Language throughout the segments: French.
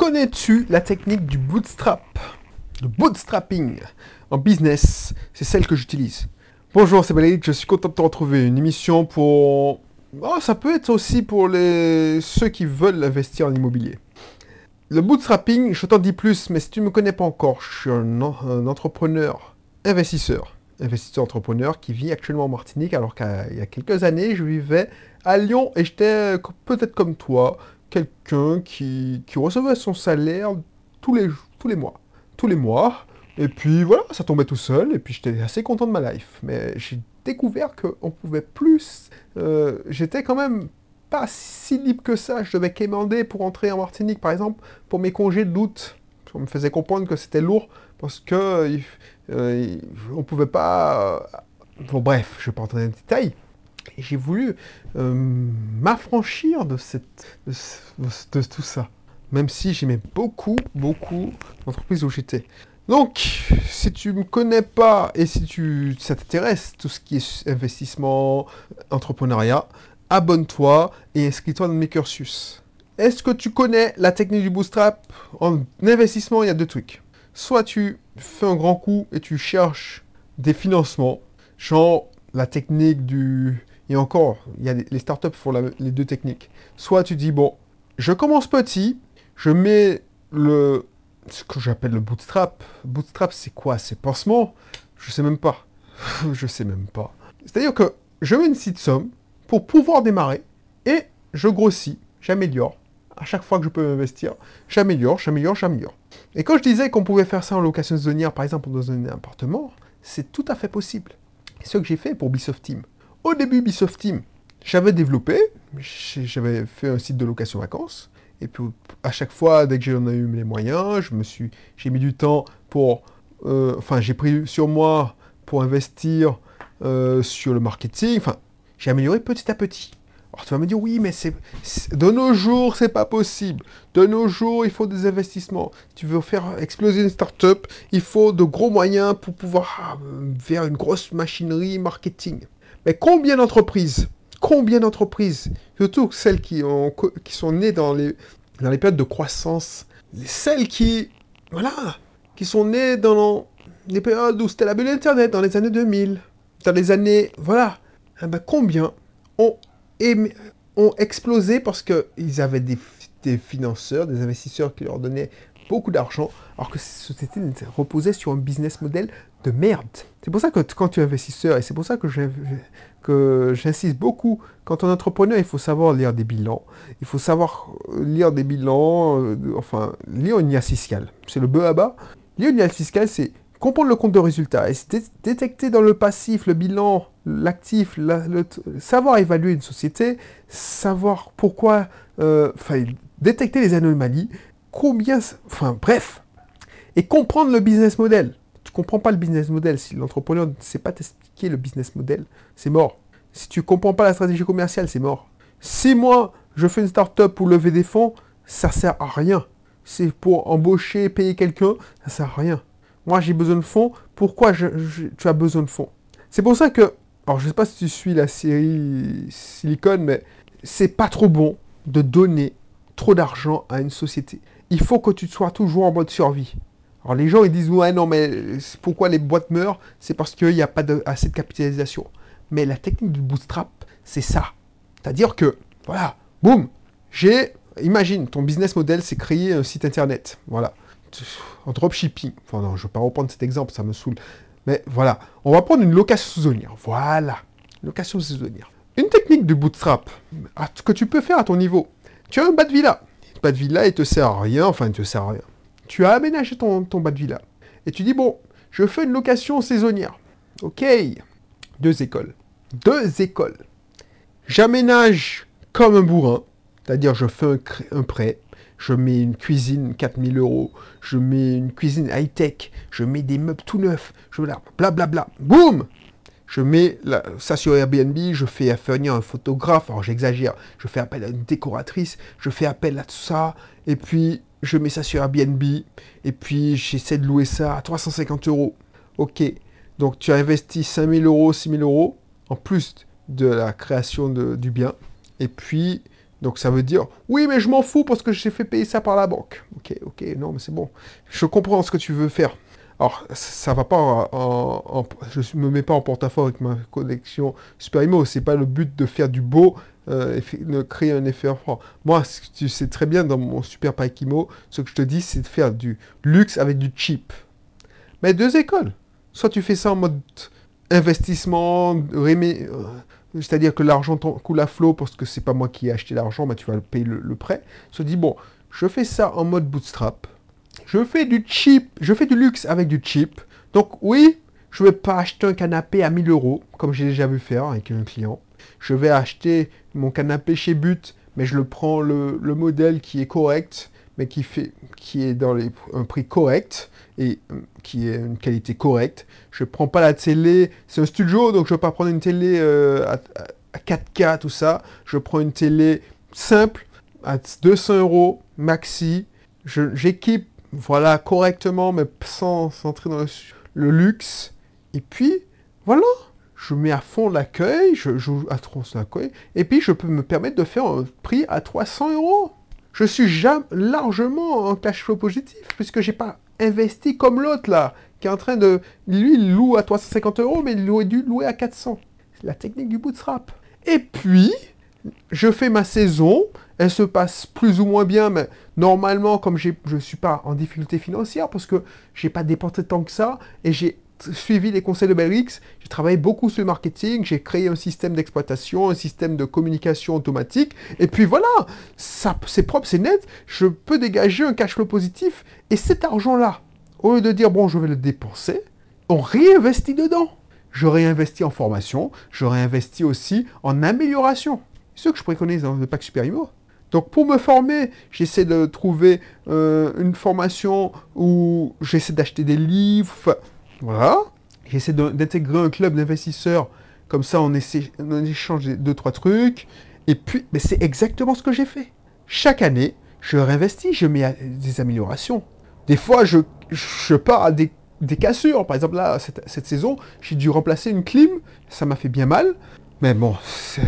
Connais-tu la technique du bootstrap? Le bootstrapping en business, c'est celle que j'utilise. Bonjour, c'est Valérie, je suis content de te retrouver. Une émission pour... Oh, ça peut être aussi pour les... ceux qui veulent investir en immobilier. Le bootstrapping, je t'en dis plus, mais si tu ne me connais pas encore, je suis un, un entrepreneur investisseur. Investisseur entrepreneur qui vit actuellement en Martinique, alors qu'il y a quelques années, je vivais à Lyon et j'étais peut-être comme toi, quelqu'un qui, recevait son salaire tous les, tous les mois. Tous les mois. Et puis voilà, ça tombait tout seul. Et puis j'étais assez content de ma life. Mais j'ai découvert qu'on pouvait plus. Euh, j'étais quand même pas si libre que ça. Je devais quémander pour entrer en Martinique, par exemple, pour mes congés d'août. On me faisait comprendre que c'était lourd parce que euh, on pouvait pas. Euh, bon, bref, je ne vais pas entrer dans les détails. Et j'ai voulu euh, m'affranchir de, cette, de, tout ça. Même si j'aimais beaucoup, beaucoup l'entreprise où j'étais. Donc, si tu me connais pas et si tu, ça t'intéresse, tout ce qui est investissement, entrepreneuriat, abonne-toi et inscris-toi dans mes cursus. Est-ce que tu connais la technique du bootstrap? En investissement, il y a deux trucs. Soit tu fais un grand coup et tu cherches des financements, genre la technique du et encore, il y a les startups font les deux techniques. Soit tu dis, bon, je commence petit, je mets le, ce que j'appelle le bootstrap. Bootstrap, c'est quoi? C'est pansement? Je sais même pas. je sais même pas. C'est-à-dire que je mets une petite somme pour pouvoir démarrer et je grossis, j'améliore. À chaque fois que je peux investir, j'améliore, j'améliore, j'améliore. Et quand je disais qu'on pouvait faire ça en location saisonnière, par exemple, dans un appartement, c'est tout à fait possible. C'est ce que j'ai fait pour Bisoft Team. Au début, Ubisoft Team, j'avais développé, j'avais fait un site de location vacances, et puis à chaque fois, dès que j'en ai eu les moyens, je me suis, j'ai mis du temps pour, euh, enfin, j'ai pris sur moi pour investir euh, sur le marketing, enfin, j'ai amélioré petit à petit. Alors tu vas me dire, oui, mais c'est, de nos jours, c'est pas possible. De nos jours, il faut des investissements. Tu veux faire exploser une start-up, il faut de gros moyens pour pouvoir faire une grosse machinerie marketing. Mais combien d'entreprises, combien d'entreprises, surtout celles qui, ont, qui sont nées dans les, dans les périodes de croissance, celles qui, voilà, qui sont nées dans les périodes où c'était la bulle Internet, dans les années 2000, dans les années, voilà, eh ben, combien ont, ont explosé parce qu'ils avaient des, des financeurs, des investisseurs qui leur donnaient beaucoup d'argent, alors que cette société reposait sur un business model de merde. C'est pour ça que quand tu es investisseur, et c'est pour ça que j'insiste beaucoup, quand on est entrepreneur, il faut savoir lire des bilans, il faut savoir euh, lire des bilans, euh, enfin, lire une liasse fiscale. C'est le bas. Lire une liasse fiscale, c'est comprendre le compte de résultat, et détecter dans le passif, le bilan, l'actif, savoir évaluer une société, savoir pourquoi, euh, enfin, détecter les anomalies, combien, enfin, bref, et comprendre le business model tu comprends pas le business model, si l'entrepreneur ne sait pas t'expliquer le business model, c'est mort. Si tu comprends pas la stratégie commerciale, c'est mort. Si moi, je fais une start-up pour lever des fonds, ça sert à rien. C'est pour embaucher, payer quelqu'un, ça sert à rien. Moi, j'ai besoin de fonds. Pourquoi tu as besoin de fonds? C'est pour ça que, alors je sais pas si tu suis la série Silicon, mais c'est pas trop bon de donner trop d'argent à une société. Il faut que tu sois toujours en mode survie. Alors les gens ils disent ouais non mais pourquoi les boîtes meurent? C'est parce qu'il n'y a pas assez de capitalisation. Mais la technique du bootstrap, c'est ça. C'est-à-dire que, voilà, boum, j'ai, imagine, ton business model, c'est créer un site internet. Voilà. En dropshipping. Enfin non, je ne vais pas reprendre cet exemple, ça me saoule. Mais voilà, on va prendre une location saisonnière. Voilà, location saisonnière. Une technique de bootstrap que tu peux faire à ton niveau. Tu as un bas de villa. Bas de villa, il te sert à rien, enfin, il te sert à rien tu as aménagé ton, ton bas de villa. Et tu dis, bon, je fais une location saisonnière. Ok, deux écoles. Deux écoles. J'aménage comme un bourrin, c'est-à-dire je fais un, prêt, je mets une cuisine 4000 euros, je mets une cuisine high-tech, je mets des meubles tout neufs, je blablabla. Bla, bla, Boum Je mets ça sur Airbnb, je fais venir un photographe, alors j'exagère, je fais appel à une décoratrice, je fais appel à tout ça, et puis je mets ça sur Airbnb, et puis j'essaie de louer ça à 350 euros. Ok, donc tu as investi 5000 euros, 6000 euros, en plus de la création du bien, et puis Donc ça veut dire, oui, mais je m'en fous parce que j'ai fait payer ça par la banque. Ok, ok, non, mais c'est bon. Je comprends ce que tu veux faire. Alors, ça va pas en, je me mets pas en porte-à-faux avec ma connexion Super Imo. C'est pas le but de faire du beau, euh, de créer un effet froid. Moi, tu sais très bien dans mon Super Pack Imo, ce que je te dis, c'est de faire du luxe avec du cheap. Mais deux écoles. Soit tu fais ça en mode investissement, euh, c'est-à-dire que l'argent coule à flot parce que c'est pas moi qui ai acheté l'argent, mais tu vas payer le, le prêt. Se dit bon, je fais ça en mode bootstrap je fais du cheap, je fais du luxe avec du cheap. Donc oui, je ne vais pas acheter un canapé à 1000 euros, comme j'ai déjà vu faire avec un client. Je vais acheter mon canapé chez But, mais je le prends le, modèle qui est correct, mais qui, fait, qui est dans un prix correct et euh, qui est une qualité correcte. Je ne prends pas la télé, c'est un studio, donc je ne vais pas prendre une télé euh, à, à 4K, tout ça. Je prends une télé simple, à 200 euros, maxi. J'équipe voilà, correctement, mais sans entrer dans le, luxe. Et puis, voilà, je mets à fond l'accueil, je joue à trop l'accueil, et puis je peux me permettre de faire un prix à 300 euros. Je suis jamais, largement en cash flow positif, puisque j'ai pas investi comme l'autre là, qui est en train de... Lui, il loue à 350 euros, mais il aurait dû louer à 400. C'est la technique du bootstrap. Et puis, je fais ma saison, elle se passe plus ou moins bien, mais normalement, comme je ne suis pas en difficulté financière, parce que je n'ai pas dépensé tant que ça, et j'ai suivi les conseils de Belrix, j'ai travaillé beaucoup sur le marketing, j'ai créé un système d'exploitation, un système de communication automatique, et puis voilà, c'est propre, c'est net, je peux dégager un cash flow positif, et cet argent-là, au lieu de dire, bon, je vais le dépenser, on réinvestit dedans. Je réinvestis en formation, je réinvestis aussi en amélioration ce que je préconise dans le pack Super Donc pour me former, j'essaie de trouver euh, une formation où j'essaie d'acheter des livres, voilà. J'essaie d'intégrer un club d'investisseurs, comme ça on, essaie, on échange deux, trois trucs. Et puis, mais c'est exactement ce que j'ai fait. Chaque année, je réinvestis, je mets des améliorations. Des fois, je, je pars à des, cassures. Par exemple, là, cette, cette saison, j'ai dû remplacer une clim, ça m'a fait bien mal. Mais bon,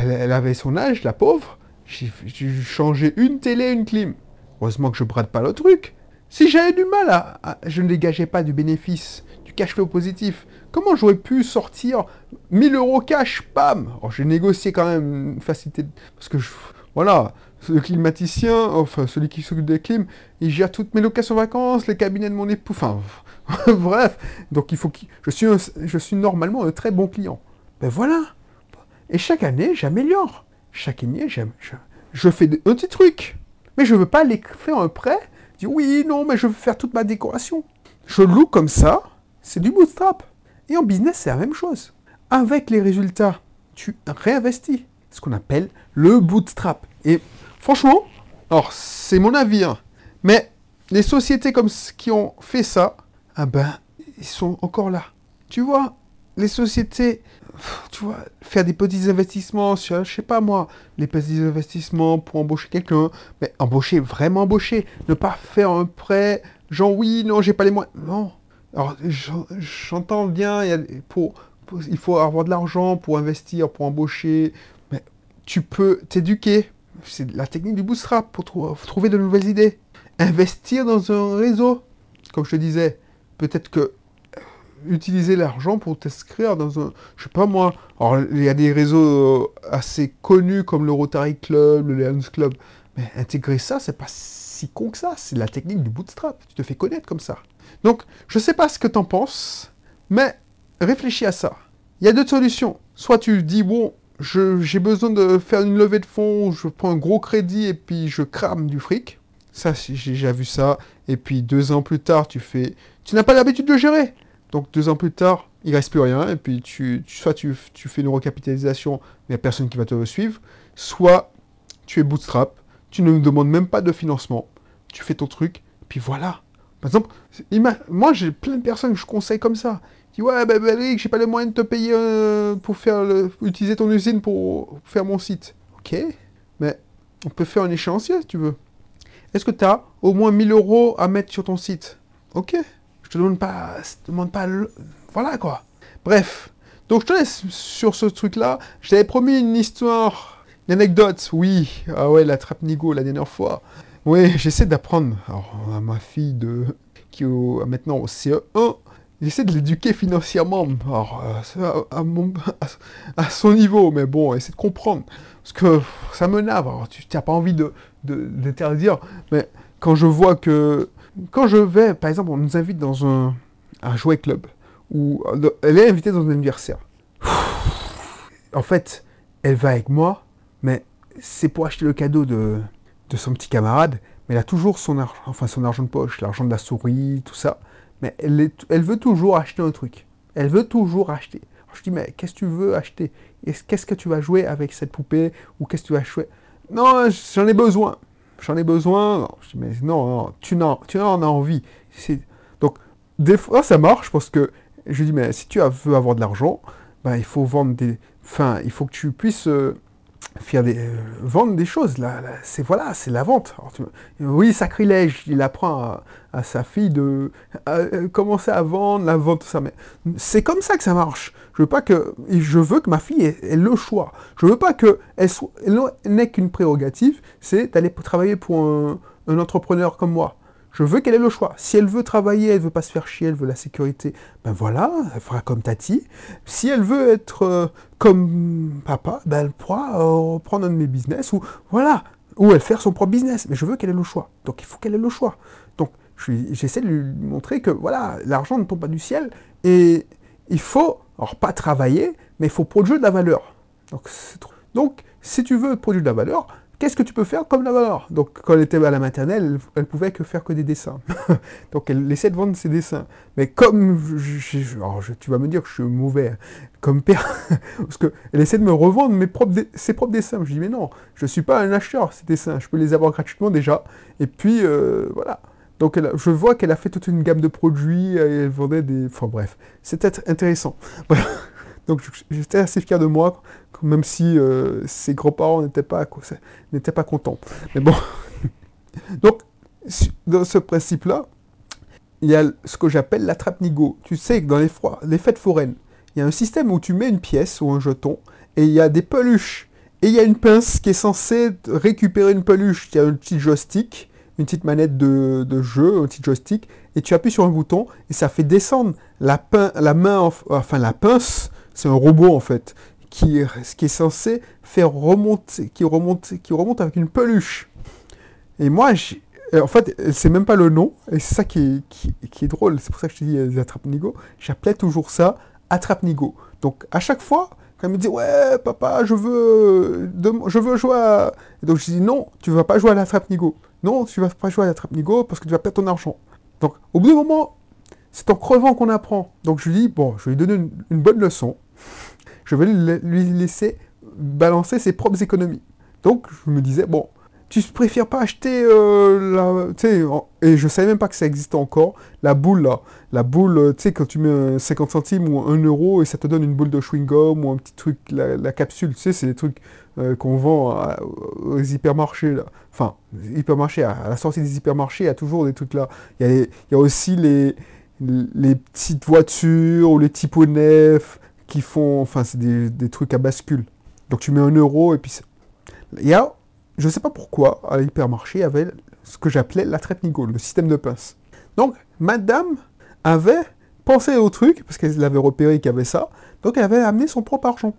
elle avait son âge, la pauvre. J'ai changé une télé, une clim. Heureusement que je brade pas le truc. Si j'avais du mal à, Je ne dégageais pas du bénéfice, du cash flow positif. Comment j'aurais pu sortir 1000 euros cash, bam J'ai négocié quand même une facilité. Parce que, je, voilà, le climaticien, enfin celui qui s'occupe des clims, il gère toutes mes locations vacances, les cabinets de mon époux, enfin, bref. Donc il faut que... Je je suis normalement un très bon client. Ben voilà et chaque année, j'améliore. Chaque année, je, je, fais un petit truc. Mais je ne veux pas les faire un prêt. Dis oui, non, mais je veux faire toute ma décoration. Je loue comme ça. C'est du bootstrap. Et en business, c'est la même chose. Avec les résultats, tu réinvestis. Ce qu'on appelle le bootstrap. Et franchement, alors c'est mon avis, hein, mais les sociétés comme qui ont fait ça, ah ben, ils sont encore là. Tu vois, les sociétés tu vois, faire des petits investissements sur, je sais pas moi, les petits investissements pour embaucher quelqu'un, mais embaucher, vraiment embaucher, ne pas faire un prêt, genre oui, non, j'ai pas les moyens, non. Alors, j'entends bien, il, faut avoir de l'argent pour investir, pour embaucher, mais tu peux t'éduquer. C'est la technique du bootstrap pour trouver de nouvelles idées. Investir dans un réseau, comme je te disais, peut-être que utiliser l'argent pour t'inscrire dans un... Je sais pas moi. Alors, il y a des réseaux euh, assez connus comme le Rotary Club, le Lions Club. Mais intégrer ça, c'est pas si con que ça. C'est la technique du bootstrap. Tu te fais connaître comme ça. Donc, je sais pas ce que t'en penses, mais réfléchis à ça. Il y a deux solutions. Soit tu dis, bon, j'ai besoin de faire une levée de fonds, je prends un gros crédit et puis je crame du fric. Ça, j'ai déjà vu ça. Et puis deux ans plus tard, tu fais... Tu n'as pas l'habitude de gérer. Donc deux ans plus tard, il reste plus rien, et puis tu, soit tu, fais une recapitalisation, mais il n'y a personne qui va te suivre, soit tu es bootstrap, tu ne demandes même pas de financement, tu fais ton truc, puis voilà. Par exemple, moi j'ai plein de personnes que je conseille comme ça. Ils disent ouais, ben, ben j'ai pas les moyens de te payer euh, pour faire utiliser ton usine pour faire mon site. Ok, mais on peut faire un échéancier si tu veux. Est-ce que tu as au moins 1000 euros à mettre sur ton site? Ok, te demande pas, te demande pas, voilà quoi. Bref, donc je te laisse sur ce truc-là. Je t'avais promis une histoire, Anecdote, oui. Ah ouais, la trappe Nigo la dernière fois. Oui, j'essaie d'apprendre à ma fille de qui est maintenant au CE1. J'essaie de l'éduquer financièrement alors, euh, à, son niveau, mais bon, essaie de comprendre. Parce que ça me nave. Alors, tu n'as pas envie de, de, mais quand je vois que. Quand je vais, par exemple, on nous invite dans un, un jouet club, où elle est invitée dans un anniversaire. En fait, elle va avec moi, mais c'est pour acheter le cadeau de, de son petit camarade, mais elle a toujours son argent, enfin son argent de poche, l'argent de la souris, tout ça. Mais elle, elle veut toujours acheter un truc. Elle veut toujours acheter. je dis, mais qu'est-ce que tu veux acheter? Qu'est-ce que tu vas jouer avec cette poupée? Ou qu'est-ce que tu vas jouer? Non, j'en ai besoin. J'en ai besoin. Je dis, mais non, tu, en, tu en as envie. Donc, des fois, ça marche parce que je dis, mais si tu veux avoir de l'argent, ben, il faut vendre des. Enfin, il faut que tu puisses. Euh, faire des, euh, vendre des choses. Là, c'est voilà, c'est la vente. oui, sacrilège, il apprend à, sa fille de commencer à vendre, la vente, tout ça. Mais c'est comme ça que ça marche. Je veux pas que, je veux que ma fille ait, le choix. Je veux pas que elle, n'ait qu'une prérogative, c'est d'aller travailler pour un entrepreneur comme moi. Je veux qu'elle ait le choix. Si elle veut travailler, elle veut pas se faire chier, elle veut la sécurité, ben voilà, elle fera comme Tati. Si elle veut être euh, comme papa, ben elle pourra euh, reprendre un de mes business ou voilà, ou elle faire son propre business. Mais je veux qu'elle ait le choix. Donc il faut qu'elle ait le choix. Donc j'essaie de lui montrer que voilà, l'argent ne tombe pas du ciel et il faut, alors pas travailler, mais il faut produire de la valeur. Donc si tu veux produire de la valeur, qu'est-ce que tu peux faire comme la valeur Donc, quand elle était à la maternelle, elle, pouvait que faire que des dessins. Donc, elle essaie de vendre ses dessins. Mais comme, tu vas me dire que je suis mauvais hein, comme père, parce qu'elle essaie de me revendre mes propres ses propres dessins. Je dis, mais non, je ne suis pas un acheteur, ces dessins. Je peux les avoir gratuitement déjà. Et puis, euh, voilà. Donc, je vois qu'elle a fait toute une gamme de produits, elle vendait des... Enfin, bref, c'était intéressant. Voilà. Donc j'étais assez fier de moi, même si euh, ses grands-parents n'étaient pas, pas contents. Mais bon. Donc, dans ce principe-là, il y a ce que j'appelle la trappe nigo. Tu sais que dans les, les fêtes foraines, il y a un système où tu mets une pièce ou un jeton, et il y a des peluches. Et il y a une pince qui est censée récupérer une peluche. Il y a un petit joystick, une petite manette de, jeu, un petit joystick, et tu appuies sur un bouton, et ça fait descendre la, la main, enfin la pince c'est un robot en fait, qui, qui est censé faire remonter, qui remonte, qui remonte avec une peluche. Et moi, en fait, c'est même pas le nom, et c'est ça qui est, qui, est drôle, c'est pour ça que je te dis euh, Attrape-Nigo, j'appelais toujours ça Attrape-Nigo. Donc à chaque fois, quand il me dit ouais papa je veux je veux jouer à... donc je dis non tu vas pas jouer à l'attrape-nigo non tu vas pas jouer à l'attrape-nigo parce que tu vas perdre ton argent donc au bout d'un moment c'est en crevant qu'on apprend. Donc je lui dis, bon, je vais lui donner une, bonne leçon. Je vais lui laisser balancer ses propres économies. Donc je me disais, bon, tu préfères pas acheter euh, la... Et je savais même pas que ça existait encore, la boule là. La boule, euh, tu sais, quand tu mets 50 centimes ou 1 euro et ça te donne une boule de chewing-gum ou un petit truc, la, capsule, tu sais, c'est des trucs euh, qu'on vend aux hypermarchés là. Enfin, hypermarchés, à, la sortie des hypermarchés, il y a toujours des trucs là. Il y a aussi les les petites voitures ou les typos nefs qui font, enfin c'est des, trucs à bascule. Donc tu mets un euro et puis il y a, je sais pas pourquoi, à l'hypermarché, il y avait ce que j'appelais la traite Nigo, le système de pince. Donc madame avait pensé au truc, parce qu'elle avait repéré qu'il y avait ça, donc elle avait amené son propre argent.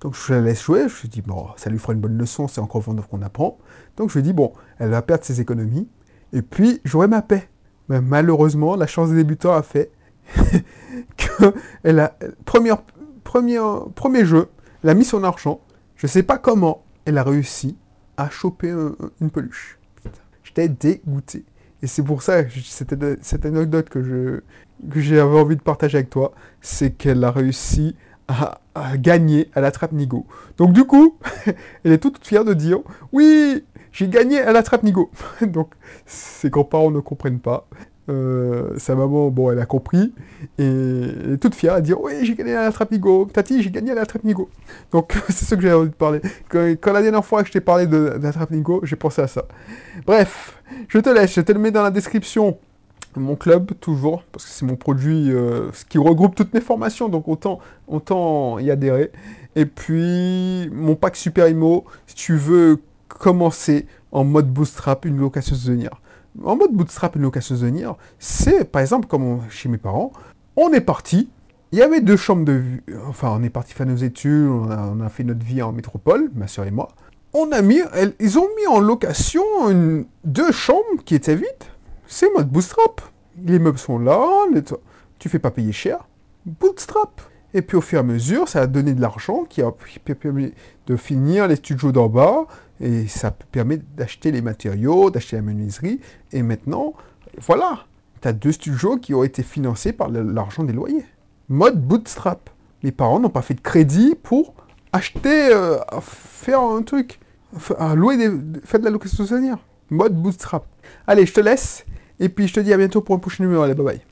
Donc je la laisse jouer, je suis dit, bon, ça lui fera une bonne leçon, c'est encore qu'on apprend. Donc je lui dit, bon, elle va perdre ses économies, et puis j'aurai ma paix. Mais malheureusement, la chance des débutants a fait que elle a, première, premier jeu, elle a mis son argent. Je sais pas comment elle a réussi à choper une peluche. J'étais dégoûté. Et c'est pour ça, c'était cette anecdote que je que j'avais envie de partager avec toi, c'est qu'elle a réussi à, à, gagner à la trappe Nigo. Donc du coup, elle est toute fière de dire, oui, j'ai gagné à la trappe Nigo. Donc, ses grands-parents ne comprennent pas. Euh, sa maman, bon, elle a compris. Et elle est toute fière à dire Oui, j'ai gagné à la trappe Nigo. Tati, j'ai gagné à la trappe Nigo. Donc, c'est ce que j'ai envie de parler. Quand, la dernière fois que je t'ai parlé de, la trappe Nigo, j'ai pensé à ça. Bref, je te laisse. Je te le mets dans la description mon club, toujours, parce que c'est mon produit euh, qui regroupe toutes mes formations, donc autant, autant y adhérer. Et puis, mon pack Super Imo, si tu veux commencer en mode bootstrap, une location saisonnière. En mode bootstrap, une location saisonnière, c'est, par exemple, comme chez mes parents, on est parti, il y avait deux chambres de vue, enfin, on est parti faire nos études, on a, fait notre vie en métropole, ma soeur et moi. On a mis, ils ont mis en location deux chambres qui étaient vides, c'est mode bootstrap. Les meubles sont là, tu fais pas payer cher. Bootstrap. Et puis au fur et à mesure, ça a donné de l'argent qui a permis de finir les studios d'en bas. Et ça permet d'acheter les matériaux, d'acheter la menuiserie. Et maintenant, voilà, tu as deux studios qui ont été financés par l'argent des loyers. Mode bootstrap. Les parents n'ont pas fait de crédit pour acheter, euh, faire un truc, à louer faire de la location saisonnière. Mode bootstrap. Allez, je te laisse. Et puis je te dis à bientôt pour un prochain numéro. Allez, bye bye.